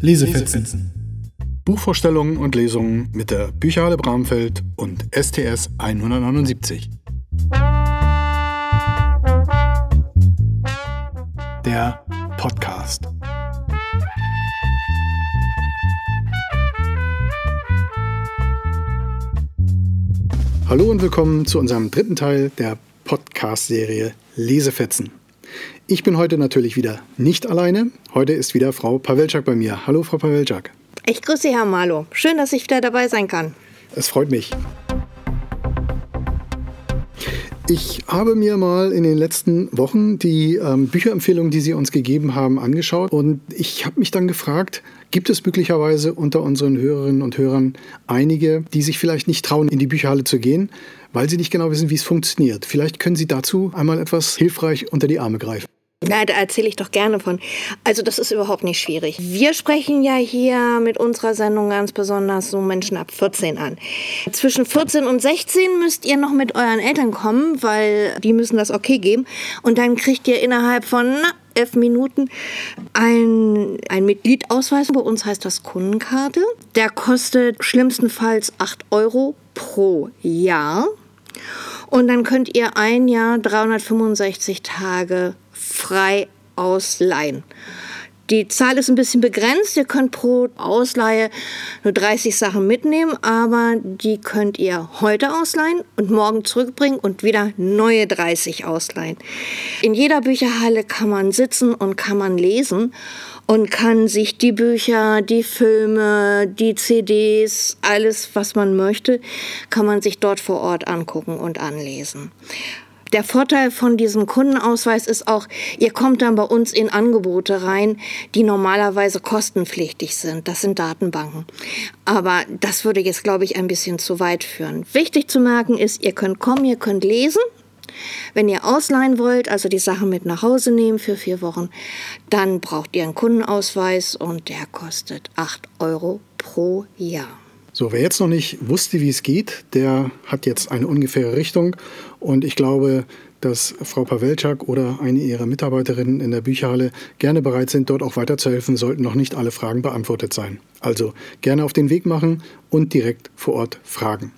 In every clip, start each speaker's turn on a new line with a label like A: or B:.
A: Lesefetzen. Buchvorstellungen und Lesungen mit der Bücherhalle Bramfeld und STS 179. Der Podcast. Hallo und willkommen zu unserem dritten Teil der Podcast-Serie Lesefetzen. Ich bin heute natürlich wieder nicht alleine. Heute ist wieder Frau Pawelczak bei mir. Hallo, Frau Pawelczak.
B: Ich grüße Sie, Herr Malo. Schön, dass ich wieder dabei sein kann.
A: Es freut mich. Ich habe mir mal in den letzten Wochen die ähm, Bücherempfehlungen, die Sie uns gegeben haben, angeschaut und ich habe mich dann gefragt, gibt es möglicherweise unter unseren Hörerinnen und Hörern einige, die sich vielleicht nicht trauen, in die Bücherhalle zu gehen, weil sie nicht genau wissen, wie es funktioniert. Vielleicht können Sie dazu einmal etwas hilfreich unter die Arme greifen.
B: Na, da erzähle ich doch gerne von. Also das ist überhaupt nicht schwierig. Wir sprechen ja hier mit unserer Sendung ganz besonders so Menschen ab 14 an. Zwischen 14 und 16 müsst ihr noch mit euren Eltern kommen, weil die müssen das okay geben. Und dann kriegt ihr innerhalb von na, elf Minuten ein, ein Mitgliedausweis. Bei uns heißt das Kundenkarte. Der kostet schlimmstenfalls 8 Euro pro Jahr. Und dann könnt ihr ein Jahr 365 Tage frei ausleihen. Die Zahl ist ein bisschen begrenzt. Ihr könnt pro Ausleihe nur 30 Sachen mitnehmen, aber die könnt ihr heute ausleihen und morgen zurückbringen und wieder neue 30 ausleihen. In jeder Bücherhalle kann man sitzen und kann man lesen und kann sich die Bücher, die Filme, die CDs, alles, was man möchte, kann man sich dort vor Ort angucken und anlesen. Der Vorteil von diesem Kundenausweis ist auch, ihr kommt dann bei uns in Angebote rein, die normalerweise kostenpflichtig sind. Das sind Datenbanken. Aber das würde jetzt, glaube ich, ein bisschen zu weit führen. Wichtig zu merken ist, ihr könnt kommen, ihr könnt lesen. Wenn ihr ausleihen wollt, also die Sachen mit nach Hause nehmen für vier Wochen, dann braucht ihr einen Kundenausweis und der kostet 8 Euro pro Jahr.
A: So, wer jetzt noch nicht wusste, wie es geht, der hat jetzt eine ungefähre Richtung. Und ich glaube, dass Frau Pawelczak oder eine ihrer Mitarbeiterinnen in der Bücherhalle gerne bereit sind, dort auch weiterzuhelfen, sollten noch nicht alle Fragen beantwortet sein. Also gerne auf den Weg machen und direkt vor Ort fragen.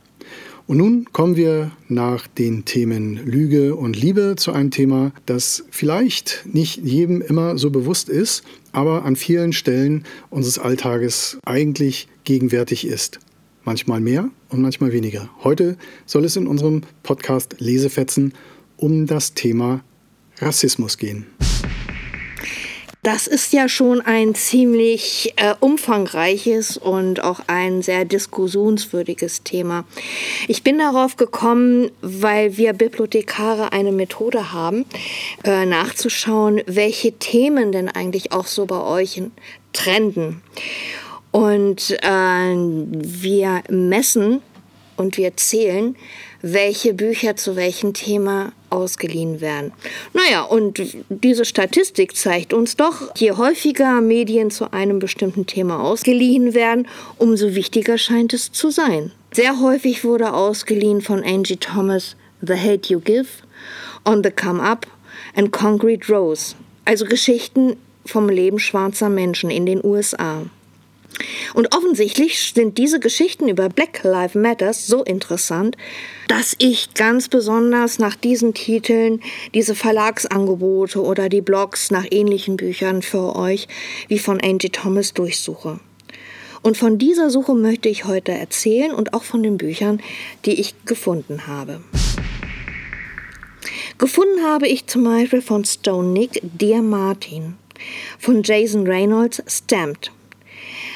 A: Und nun kommen wir nach den Themen Lüge und Liebe zu einem Thema, das vielleicht nicht jedem immer so bewusst ist, aber an vielen Stellen unseres Alltages eigentlich gegenwärtig ist. Manchmal mehr und manchmal weniger. Heute soll es in unserem Podcast Lesefetzen um das Thema Rassismus gehen.
B: Das ist ja schon ein ziemlich äh, umfangreiches und auch ein sehr diskussionswürdiges Thema. Ich bin darauf gekommen, weil wir Bibliothekare eine Methode haben, äh, nachzuschauen, welche Themen denn eigentlich auch so bei euch trenden. Und äh, wir messen und wir zählen, welche Bücher zu welchem Thema ausgeliehen werden. Naja, und diese Statistik zeigt uns doch, je häufiger Medien zu einem bestimmten Thema ausgeliehen werden, umso wichtiger scheint es zu sein. Sehr häufig wurde ausgeliehen von Angie Thomas The Hate You Give, On the Come Up and Concrete Rose, also Geschichten vom Leben schwarzer Menschen in den USA. Und offensichtlich sind diese Geschichten über Black Lives Matters so interessant, dass ich ganz besonders nach diesen Titeln diese Verlagsangebote oder die Blogs nach ähnlichen Büchern für euch wie von Angie Thomas durchsuche. Und von dieser Suche möchte ich heute erzählen und auch von den Büchern, die ich gefunden habe. Gefunden habe ich zum Beispiel von Stone Nick Dear Martin, von Jason Reynolds Stamped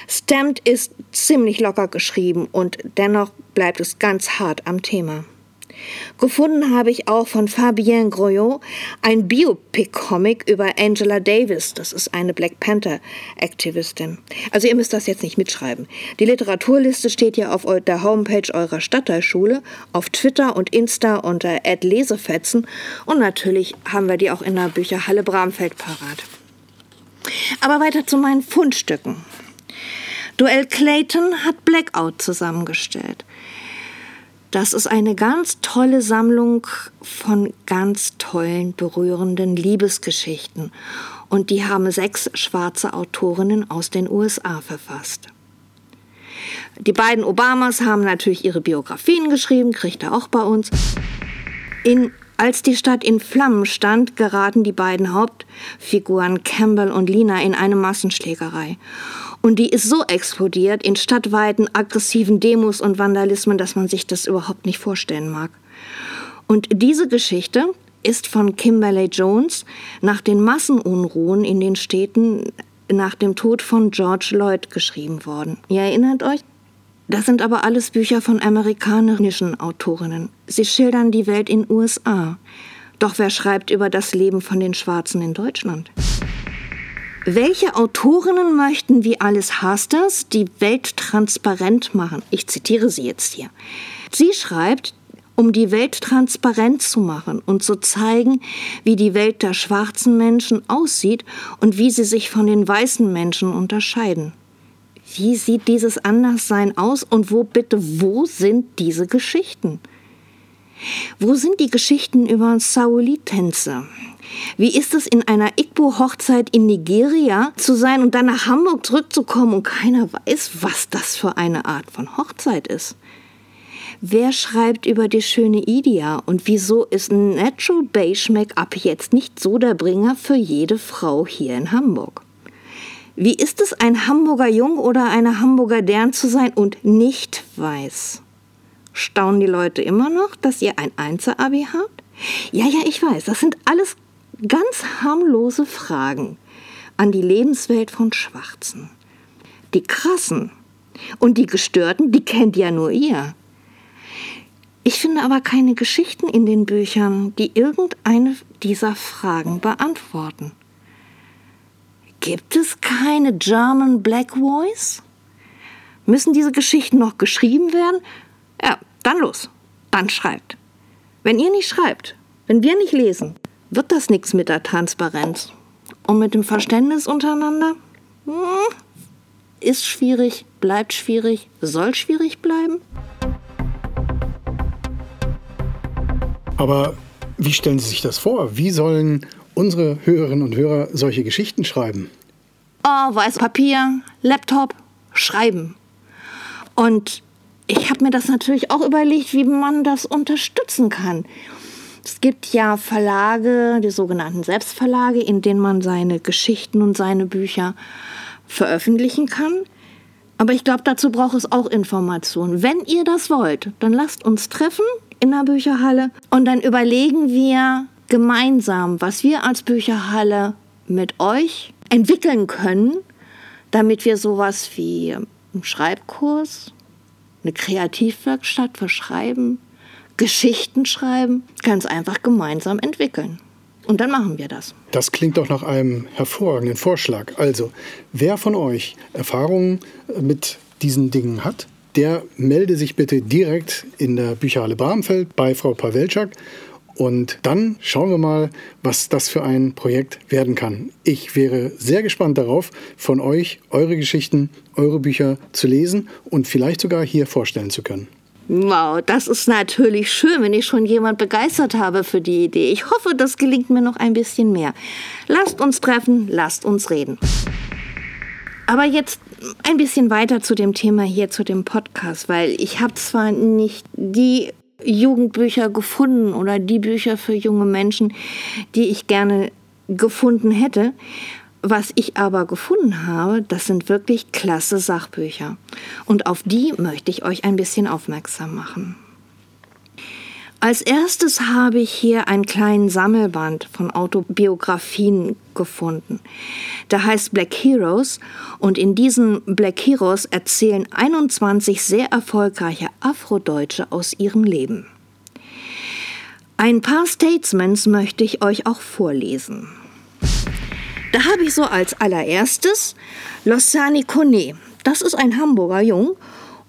B: Stamped ist ziemlich locker geschrieben und dennoch bleibt es ganz hart am Thema. Gefunden habe ich auch von Fabienne Groyot ein Biopic-Comic über Angela Davis. Das ist eine Black Panther-Aktivistin. Also ihr müsst das jetzt nicht mitschreiben. Die Literaturliste steht ja auf der Homepage eurer Stadtteilschule, auf Twitter und Insta unter @lesefetzen und natürlich haben wir die auch in der Bücherhalle Bramfeld parat. Aber weiter zu meinen Fundstücken. Duell Clayton hat Blackout zusammengestellt. Das ist eine ganz tolle Sammlung von ganz tollen, berührenden Liebesgeschichten. und die haben sechs schwarze Autorinnen aus den USA verfasst. Die beiden Obamas haben natürlich ihre Biografien geschrieben, kriegt er auch bei uns. In als die Stadt in Flammen stand, geraten die beiden Hauptfiguren Campbell und Lina in eine Massenschlägerei. Und die ist so explodiert in stadtweiten aggressiven Demos und Vandalismen, dass man sich das überhaupt nicht vorstellen mag. Und diese Geschichte ist von Kimberley Jones nach den Massenunruhen in den Städten nach dem Tod von George Lloyd geschrieben worden. Ihr erinnert euch? Das sind aber alles Bücher von amerikanischen Autorinnen. Sie schildern die Welt in USA. Doch wer schreibt über das Leben von den Schwarzen in Deutschland? Welche Autorinnen möchten wie Alice Hasters die Welt transparent machen? Ich zitiere sie jetzt hier. Sie schreibt, um die Welt transparent zu machen und zu zeigen, wie die Welt der schwarzen Menschen aussieht und wie sie sich von den weißen Menschen unterscheiden. Wie sieht dieses Anderssein aus und wo bitte, wo sind diese Geschichten? Wo sind die Geschichten über Sauli-Tänze? Wie ist es, in einer Igbo-Hochzeit in Nigeria zu sein und dann nach Hamburg zurückzukommen und keiner weiß, was das für eine Art von Hochzeit ist? Wer schreibt über die schöne Idia und wieso ist Natural Beige Make-up jetzt nicht so der Bringer für jede Frau hier in Hamburg? Wie ist es, ein Hamburger Jung oder eine Hamburger Dern zu sein und nicht weiß? Staunen die Leute immer noch, dass ihr ein Einser-Abi habt? Ja, ja, ich weiß, das sind alles ganz harmlose Fragen an die Lebenswelt von Schwarzen. Die krassen und die gestörten, die kennt ja nur ihr. Ich finde aber keine Geschichten in den Büchern, die irgendeine dieser Fragen beantworten. Gibt es keine German Black Voice? Müssen diese Geschichten noch geschrieben werden? Ja, dann los. Dann schreibt. Wenn ihr nicht schreibt, wenn wir nicht lesen, wird das nichts mit der Transparenz. Und mit dem Verständnis untereinander? Hm, ist schwierig, bleibt schwierig, soll schwierig bleiben.
A: Aber wie stellen Sie sich das vor? Wie sollen unsere Hörerinnen und Hörer solche Geschichten schreiben?
B: Oh, weiß Papier, Laptop, schreiben. Und ich habe mir das natürlich auch überlegt, wie man das unterstützen kann. Es gibt ja Verlage, die sogenannten Selbstverlage, in denen man seine Geschichten und seine Bücher veröffentlichen kann. Aber ich glaube, dazu braucht es auch Informationen. Wenn ihr das wollt, dann lasst uns treffen in der Bücherhalle und dann überlegen wir, gemeinsam, was wir als Bücherhalle mit euch entwickeln können, damit wir sowas wie einen Schreibkurs, eine Kreativwerkstatt für Schreiben, Geschichten schreiben, ganz einfach gemeinsam entwickeln. Und dann machen wir das.
A: Das klingt doch nach einem hervorragenden Vorschlag. Also, wer von euch Erfahrungen mit diesen Dingen hat, der melde sich bitte direkt in der Bücherhalle Bramfeld bei Frau Pawelczak und dann schauen wir mal, was das für ein Projekt werden kann. Ich wäre sehr gespannt darauf, von euch eure Geschichten, eure Bücher zu lesen und vielleicht sogar hier vorstellen zu können.
B: Wow, das ist natürlich schön, wenn ich schon jemand begeistert habe für die Idee. Ich hoffe, das gelingt mir noch ein bisschen mehr. Lasst uns treffen, lasst uns reden. Aber jetzt ein bisschen weiter zu dem Thema hier, zu dem Podcast, weil ich habe zwar nicht die Jugendbücher gefunden oder die Bücher für junge Menschen, die ich gerne gefunden hätte. Was ich aber gefunden habe, das sind wirklich klasse Sachbücher. Und auf die möchte ich euch ein bisschen aufmerksam machen. Als erstes habe ich hier einen kleinen Sammelband von Autobiografien gefunden. Der heißt Black Heroes und in diesen Black Heroes erzählen 21 sehr erfolgreiche Afrodeutsche aus ihrem Leben. Ein paar Statesmans möchte ich euch auch vorlesen. Da habe ich so als allererstes Lossani Kone. Das ist ein Hamburger Jung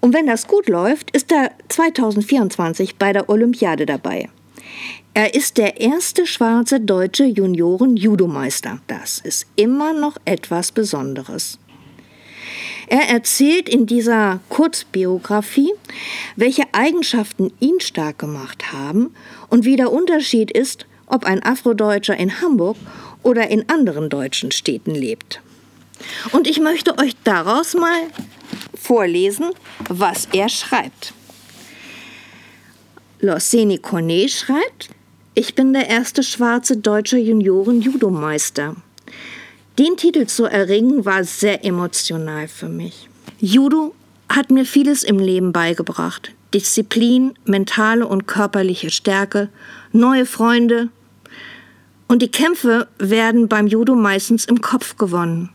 B: und wenn das gut läuft, ist er 2024 bei der Olympiade dabei. Er ist der erste schwarze deutsche Junioren-Judomeister. Das ist immer noch etwas Besonderes. Er erzählt in dieser Kurzbiografie, welche Eigenschaften ihn stark gemacht haben und wie der Unterschied ist, ob ein Afrodeutscher in Hamburg oder in anderen deutschen Städten lebt. Und ich möchte euch daraus mal vorlesen, was er schreibt. Lorseni Cornet schreibt, ich bin der erste schwarze deutsche Junioren-Judomeister. Den Titel zu erringen war sehr emotional für mich. Judo hat mir vieles im Leben beigebracht. Disziplin, mentale und körperliche Stärke, neue Freunde. Und die Kämpfe werden beim Judo meistens im Kopf gewonnen.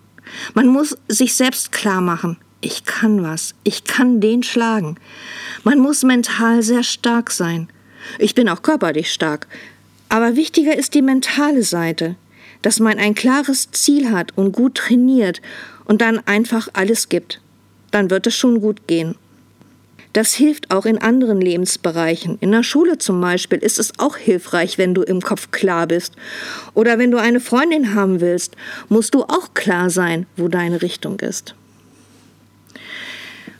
B: Man muss sich selbst klar machen, ich kann was, ich kann den schlagen. Man muss mental sehr stark sein. Ich bin auch körperlich stark. Aber wichtiger ist die mentale Seite, dass man ein klares Ziel hat und gut trainiert und dann einfach alles gibt. Dann wird es schon gut gehen. Das hilft auch in anderen Lebensbereichen. In der Schule zum Beispiel ist es auch hilfreich, wenn du im Kopf klar bist. Oder wenn du eine Freundin haben willst, musst du auch klar sein, wo deine Richtung ist.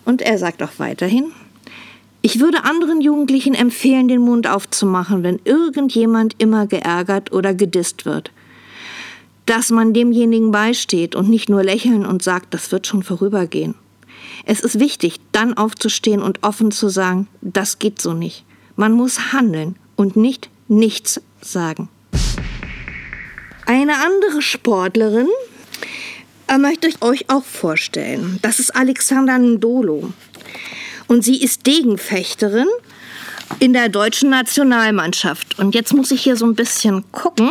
B: Und er sagt auch weiterhin, ich würde anderen Jugendlichen empfehlen, den Mund aufzumachen, wenn irgendjemand immer geärgert oder gedisst wird. Dass man demjenigen beisteht und nicht nur lächeln und sagt, das wird schon vorübergehen. Es ist wichtig, dann aufzustehen und offen zu sagen, das geht so nicht. Man muss handeln und nicht nichts sagen. Eine andere Sportlerin äh, möchte ich euch auch vorstellen. Das ist Alexander Ndolo. Und sie ist Degenfechterin in der deutschen Nationalmannschaft. Und jetzt muss ich hier so ein bisschen gucken,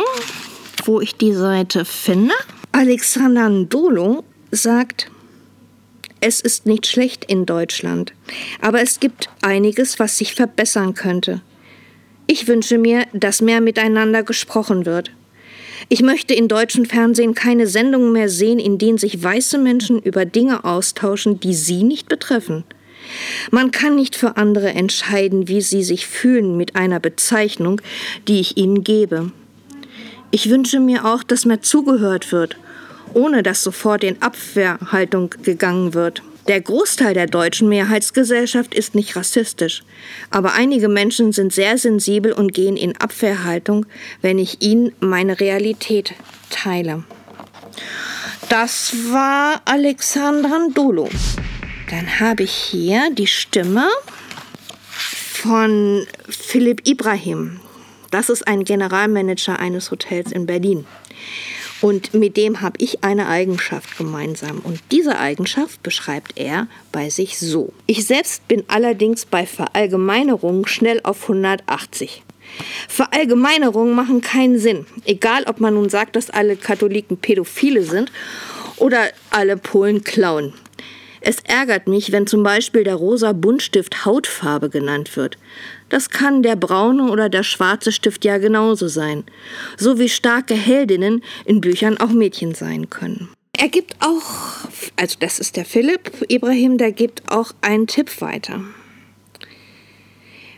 B: wo ich die Seite finde. Alexander Ndolo sagt, es ist nicht schlecht in Deutschland, aber es gibt einiges, was sich verbessern könnte. Ich wünsche mir, dass mehr miteinander gesprochen wird. Ich möchte in deutschen Fernsehen keine Sendungen mehr sehen, in denen sich weiße Menschen über Dinge austauschen, die sie nicht betreffen. Man kann nicht für andere entscheiden, wie sie sich fühlen mit einer Bezeichnung, die ich ihnen gebe. Ich wünsche mir auch, dass mehr zugehört wird ohne dass sofort in Abwehrhaltung gegangen wird. Der Großteil der deutschen Mehrheitsgesellschaft ist nicht rassistisch, aber einige Menschen sind sehr sensibel und gehen in Abwehrhaltung, wenn ich ihnen meine Realität teile. Das war Alexandra Dolo. Dann habe ich hier die Stimme von Philipp Ibrahim. Das ist ein Generalmanager eines Hotels in Berlin. Und mit dem habe ich eine Eigenschaft gemeinsam. Und diese Eigenschaft beschreibt er bei sich so. Ich selbst bin allerdings bei Verallgemeinerungen schnell auf 180. Verallgemeinerungen machen keinen Sinn. Egal, ob man nun sagt, dass alle Katholiken Pädophile sind oder alle Polen klauen. Es ärgert mich, wenn zum Beispiel der rosa Buntstift Hautfarbe genannt wird. Das kann der braune oder der schwarze Stift ja genauso sein. So wie starke Heldinnen in Büchern auch Mädchen sein können. Er gibt auch, also das ist der Philipp Ibrahim, der gibt auch einen Tipp weiter.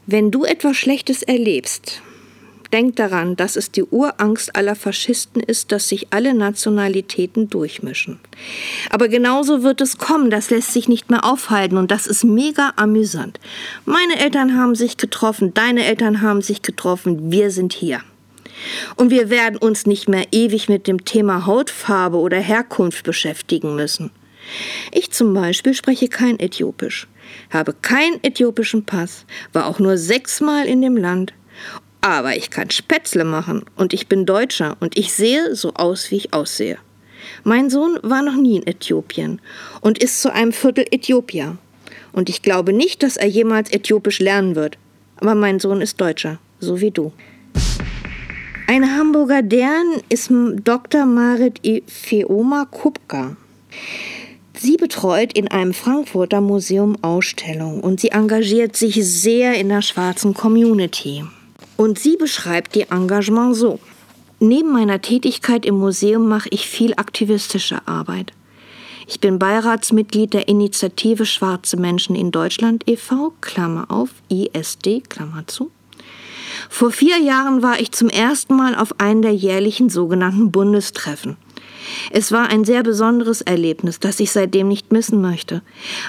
B: Wenn du etwas Schlechtes erlebst, Denkt daran, dass es die Urangst aller Faschisten ist, dass sich alle Nationalitäten durchmischen. Aber genauso wird es kommen, das lässt sich nicht mehr aufhalten und das ist mega amüsant. Meine Eltern haben sich getroffen, deine Eltern haben sich getroffen, wir sind hier. Und wir werden uns nicht mehr ewig mit dem Thema Hautfarbe oder Herkunft beschäftigen müssen. Ich zum Beispiel spreche kein Äthiopisch, habe keinen äthiopischen Pass, war auch nur sechsmal in dem Land aber ich kann Spätzle machen und ich bin Deutscher und ich sehe so aus, wie ich aussehe. Mein Sohn war noch nie in Äthiopien und ist zu einem Viertel Äthiopier. Und ich glaube nicht, dass er jemals Äthiopisch lernen wird. Aber mein Sohn ist Deutscher, so wie du. Eine Hamburger Dern ist Dr. Marit Feoma Kupka. Sie betreut in einem Frankfurter Museum Ausstellungen und sie engagiert sich sehr in der schwarzen Community. Und sie beschreibt ihr Engagement so. Neben meiner Tätigkeit im Museum mache ich viel aktivistische Arbeit. Ich bin Beiratsmitglied der Initiative Schwarze Menschen in Deutschland e.V., Klammer auf, ISD, Klammer zu. Vor vier Jahren war ich zum ersten Mal auf einem der jährlichen sogenannten Bundestreffen. Es war ein sehr besonderes Erlebnis, das ich seitdem nicht missen möchte.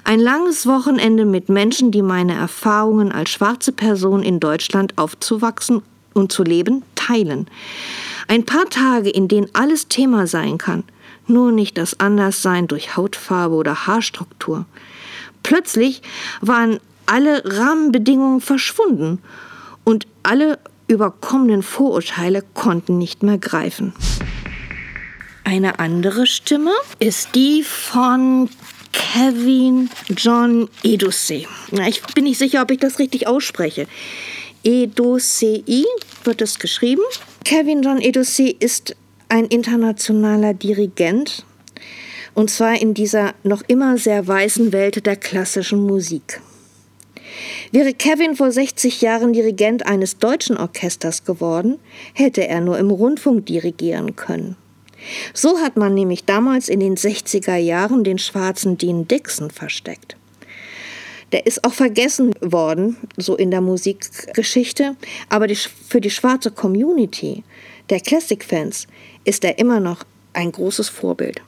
B: Ein langes Wochenende mit Menschen, die meine Erfahrungen als schwarze Person in Deutschland aufzuwachsen und zu leben teilen. Ein paar Tage, in denen alles Thema sein kann, nur nicht das Anderssein durch Hautfarbe oder Haarstruktur. Plötzlich waren alle Rahmenbedingungen verschwunden und alle überkommenen Vorurteile konnten nicht mehr greifen. Eine andere Stimme ist die von Kevin John Edusei. Ich bin nicht sicher, ob ich das richtig ausspreche. Edusei wird es geschrieben. Kevin John Edusei ist ein internationaler Dirigent, und zwar in dieser noch immer sehr weißen Welt der klassischen Musik. Wäre Kevin vor 60 Jahren Dirigent eines deutschen Orchesters geworden, hätte er nur im Rundfunk dirigieren können. So hat man nämlich damals in den 60er Jahren den schwarzen Dean Dixon versteckt. Der ist auch vergessen worden, so in der Musikgeschichte, aber die, für die schwarze Community der Classic-Fans ist er immer noch ein großes Vorbild.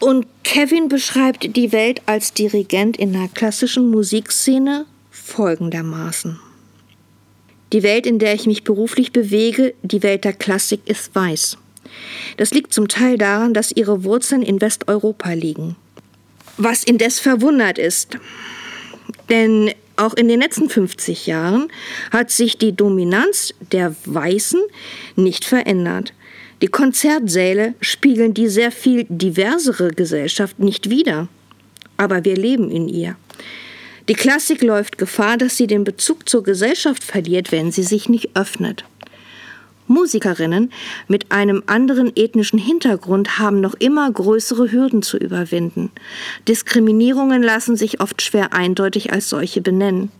B: Und Kevin beschreibt die Welt als Dirigent in der klassischen Musikszene folgendermaßen. Die Welt, in der ich mich beruflich bewege, die Welt der Klassik, ist weiß. Das liegt zum Teil daran, dass ihre Wurzeln in Westeuropa liegen. Was indes verwundert ist, denn auch in den letzten 50 Jahren hat sich die Dominanz der Weißen nicht verändert. Die Konzertsäle spiegeln die sehr viel diversere Gesellschaft nicht wider. Aber wir leben in ihr. Die Klassik läuft Gefahr, dass sie den Bezug zur Gesellschaft verliert, wenn sie sich nicht öffnet. Musikerinnen mit einem anderen ethnischen Hintergrund haben noch immer größere Hürden zu überwinden. Diskriminierungen lassen sich oft schwer eindeutig als solche benennen.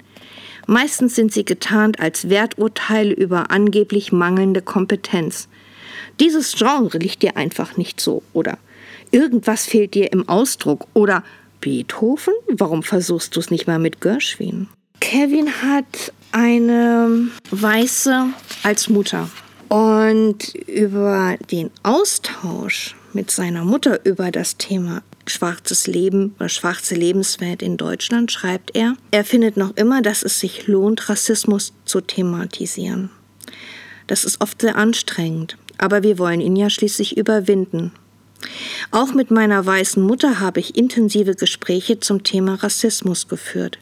B: Meistens sind sie getarnt als Werturteile über angeblich mangelnde Kompetenz. Dieses Genre liegt dir einfach nicht so, oder irgendwas fehlt dir im Ausdruck, oder Beethoven? Warum versuchst du es nicht mal mit Gershwin? Kevin hat eine Weiße als Mutter. Und über den Austausch mit seiner Mutter über das Thema schwarzes Leben oder schwarze Lebenswelt in Deutschland schreibt er, er findet noch immer, dass es sich lohnt, Rassismus zu thematisieren. Das ist oft sehr anstrengend, aber wir wollen ihn ja schließlich überwinden. Auch mit meiner weißen Mutter habe ich intensive Gespräche zum Thema Rassismus geführt.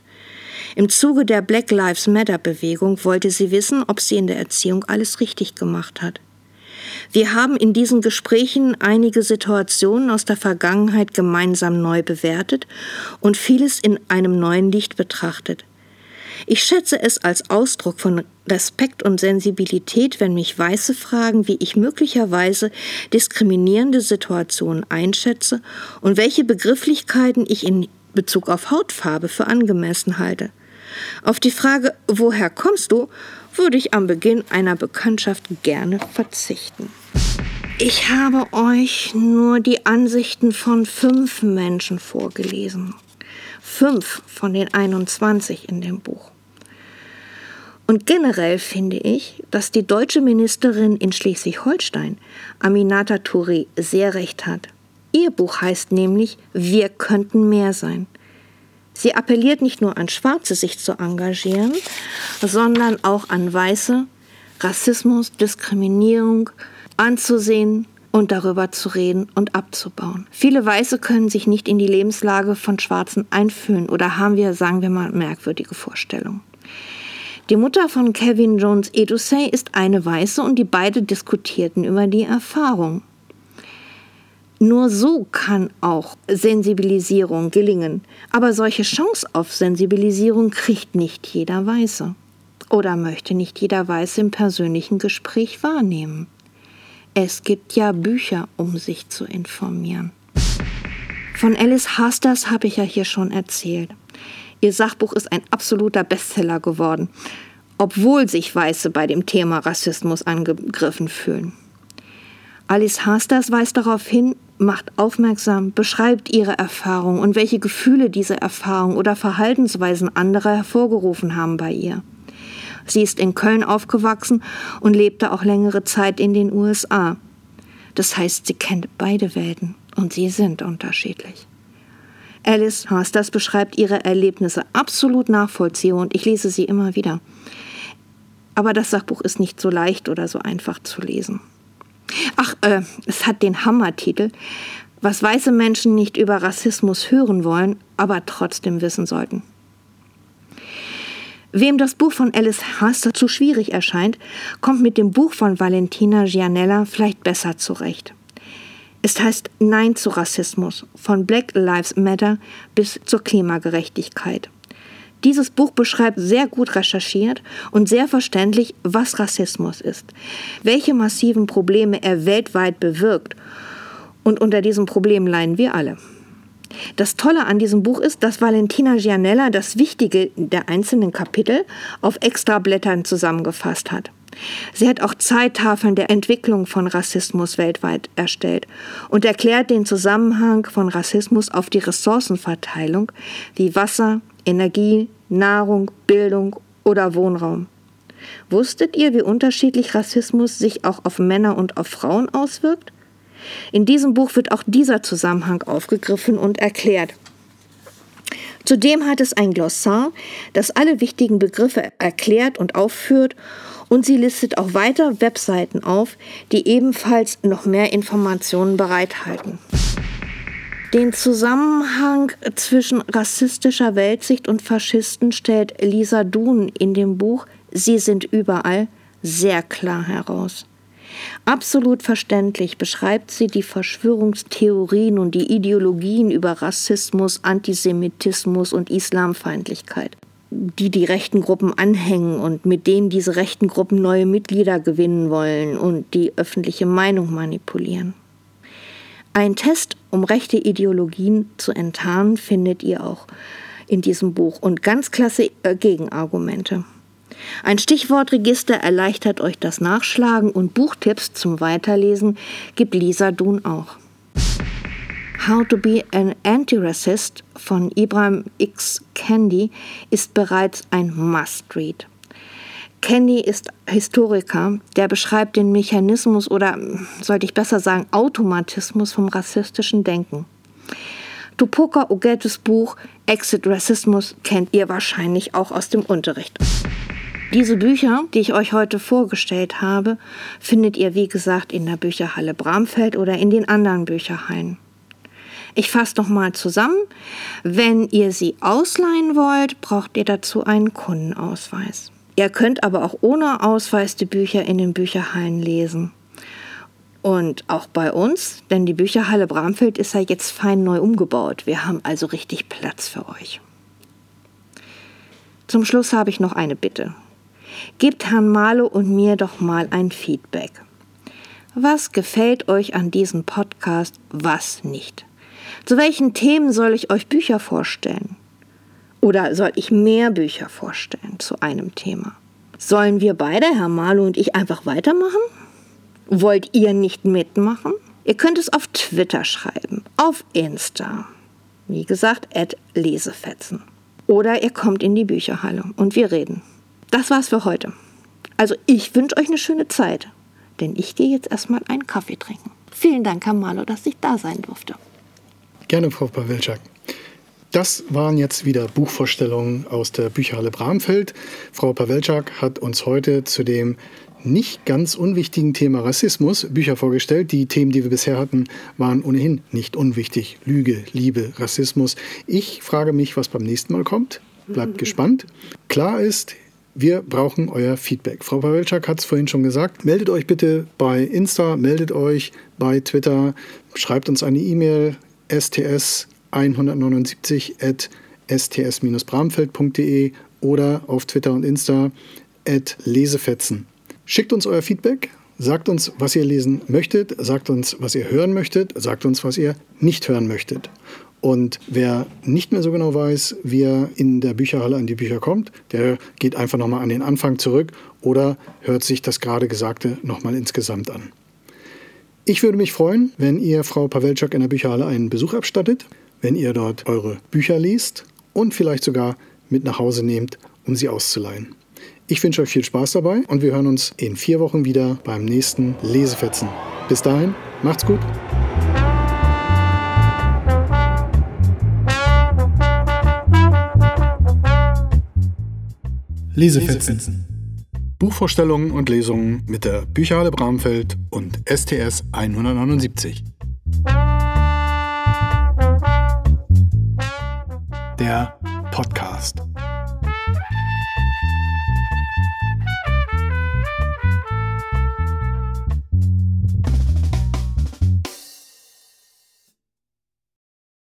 B: Im Zuge der Black Lives Matter Bewegung wollte sie wissen, ob sie in der Erziehung alles richtig gemacht hat. Wir haben in diesen Gesprächen einige Situationen aus der Vergangenheit gemeinsam neu bewertet und vieles in einem neuen Licht betrachtet. Ich schätze es als Ausdruck von Respekt und Sensibilität, wenn mich Weiße fragen, wie ich möglicherweise diskriminierende Situationen einschätze und welche Begrifflichkeiten ich in Bezug auf Hautfarbe für angemessen halte. Auf die Frage, woher kommst du, würde ich am Beginn einer Bekanntschaft gerne verzichten. Ich habe euch nur die Ansichten von fünf Menschen vorgelesen. Fünf von den 21 in dem Buch. Und generell finde ich, dass die deutsche Ministerin in Schleswig-Holstein, Aminata Touré, sehr recht hat. Ihr Buch heißt nämlich Wir könnten mehr sein. Sie appelliert nicht nur an Schwarze, sich zu engagieren, sondern auch an Weiße, Rassismus, Diskriminierung anzusehen und darüber zu reden und abzubauen. Viele Weiße können sich nicht in die Lebenslage von Schwarzen einfühlen oder haben wir, sagen wir mal, merkwürdige Vorstellungen. Die Mutter von Kevin Jones Edusei ist eine Weiße und die beide diskutierten über die Erfahrung. Nur so kann auch Sensibilisierung gelingen. Aber solche Chance auf Sensibilisierung kriegt nicht jeder Weiße. Oder möchte nicht jeder Weiße im persönlichen Gespräch wahrnehmen. Es gibt ja Bücher, um sich zu informieren. Von Alice Hasters habe ich ja hier schon erzählt. Ihr Sachbuch ist ein absoluter Bestseller geworden, obwohl sich Weiße bei dem Thema Rassismus angegriffen fühlen. Alice Hasters weist darauf hin, macht aufmerksam, beschreibt ihre Erfahrung und welche Gefühle diese Erfahrung oder Verhaltensweisen anderer hervorgerufen haben bei ihr. Sie ist in Köln aufgewachsen und lebte auch längere Zeit in den USA. Das heißt, sie kennt beide Welten und sie sind unterschiedlich. Alice Hasters, beschreibt ihre Erlebnisse absolut nachvollziehbar und ich lese sie immer wieder. Aber das Sachbuch ist nicht so leicht oder so einfach zu lesen. Ach, äh, es hat den Hammertitel, was weiße Menschen nicht über Rassismus hören wollen, aber trotzdem wissen sollten. Wem das Buch von Alice Haster zu schwierig erscheint, kommt mit dem Buch von Valentina Gianella vielleicht besser zurecht. Es heißt Nein zu Rassismus, von Black Lives Matter bis zur Klimagerechtigkeit. Dieses Buch beschreibt sehr gut recherchiert und sehr verständlich, was Rassismus ist, welche massiven Probleme er weltweit bewirkt. Und unter diesem Problem leiden wir alle. Das Tolle an diesem Buch ist, dass Valentina Gianella das Wichtige der einzelnen Kapitel auf Extrablättern zusammengefasst hat. Sie hat auch Zeittafeln der Entwicklung von Rassismus weltweit erstellt und erklärt den Zusammenhang von Rassismus auf die Ressourcenverteilung wie Wasser, Energie, Nahrung, Bildung oder Wohnraum. Wusstet ihr, wie unterschiedlich Rassismus sich auch auf Männer und auf Frauen auswirkt? In diesem Buch wird auch dieser Zusammenhang aufgegriffen und erklärt. Zudem hat es ein Glossar, das alle wichtigen Begriffe erklärt und aufführt und sie listet auch weiter Webseiten auf, die ebenfalls noch mehr Informationen bereithalten. Den Zusammenhang zwischen rassistischer Weltsicht und Faschisten stellt Lisa Dun in dem Buch Sie sind überall sehr klar heraus. Absolut verständlich beschreibt sie die Verschwörungstheorien und die Ideologien über Rassismus, Antisemitismus und Islamfeindlichkeit, die die rechten Gruppen anhängen und mit denen diese rechten Gruppen neue Mitglieder gewinnen wollen und die öffentliche Meinung manipulieren. Ein Test, um rechte Ideologien zu enttarnen, findet ihr auch in diesem Buch und ganz klasse äh, Gegenargumente. Ein Stichwortregister erleichtert euch das Nachschlagen und Buchtipps zum Weiterlesen gibt Lisa Dun auch. How to be an Anti-Racist von Ibrahim X. Candy ist bereits ein Must-Read. Candy ist Historiker, der beschreibt den Mechanismus oder sollte ich besser sagen Automatismus vom rassistischen Denken. Tupoka Ogetes Buch Exit Rassismus kennt ihr wahrscheinlich auch aus dem Unterricht. Diese Bücher, die ich euch heute vorgestellt habe, findet ihr wie gesagt in der Bücherhalle Bramfeld oder in den anderen Bücherhallen. Ich fasse nochmal zusammen. Wenn ihr sie ausleihen wollt, braucht ihr dazu einen Kundenausweis. Ihr könnt aber auch ohne Ausweis die Bücher in den Bücherhallen lesen. Und auch bei uns, denn die Bücherhalle Bramfeld ist ja jetzt fein neu umgebaut. Wir haben also richtig Platz für euch. Zum Schluss habe ich noch eine Bitte. Gebt Herrn Malo und mir doch mal ein Feedback. Was gefällt euch an diesem Podcast, was nicht? Zu welchen Themen soll ich euch Bücher vorstellen? Oder soll ich mehr Bücher vorstellen zu einem Thema? Sollen wir beide, Herr Malo und ich, einfach weitermachen? Wollt ihr nicht mitmachen? Ihr könnt es auf Twitter schreiben, auf Insta. Wie gesagt, at Lesefetzen. Oder ihr kommt in die Bücherhalle und wir reden. Das war's für heute. Also ich wünsche euch eine schöne Zeit, denn ich gehe jetzt erstmal einen Kaffee trinken. Vielen Dank, Herr Malo, dass ich da sein durfte.
A: Gerne, Frau Pawelczak. Das waren jetzt wieder Buchvorstellungen aus der Bücherhalle Bramfeld. Frau Pawelczak hat uns heute zu dem nicht ganz unwichtigen Thema Rassismus Bücher vorgestellt. Die Themen, die wir bisher hatten, waren ohnehin nicht unwichtig. Lüge, Liebe, Rassismus. Ich frage mich, was beim nächsten Mal kommt. Bleibt gespannt. Klar ist, wir brauchen euer Feedback. Frau Pawelczak hat es vorhin schon gesagt. Meldet euch bitte bei Insta, meldet euch bei Twitter, schreibt uns eine E-Mail sts 179 at sts-bramfeld.de oder auf Twitter und Insta at lesefetzen. Schickt uns euer Feedback, sagt uns, was ihr lesen möchtet, sagt uns, was ihr hören möchtet, sagt uns, was ihr nicht hören möchtet. Und wer nicht mehr so genau weiß, wie er in der Bücherhalle an die Bücher kommt, der geht einfach nochmal an den Anfang zurück oder hört sich das gerade Gesagte nochmal insgesamt an. Ich würde mich freuen, wenn ihr Frau Pawelczak in der Bücherhalle einen Besuch abstattet, wenn ihr dort eure Bücher liest und vielleicht sogar mit nach Hause nehmt, um sie auszuleihen. Ich wünsche euch viel Spaß dabei und wir hören uns in vier Wochen wieder beim nächsten Lesefetzen. Bis dahin, macht's gut! Lesefetzen. Buchvorstellungen und Lesungen mit der Bücherhalle Bramfeld und STS 179. Der Podcast.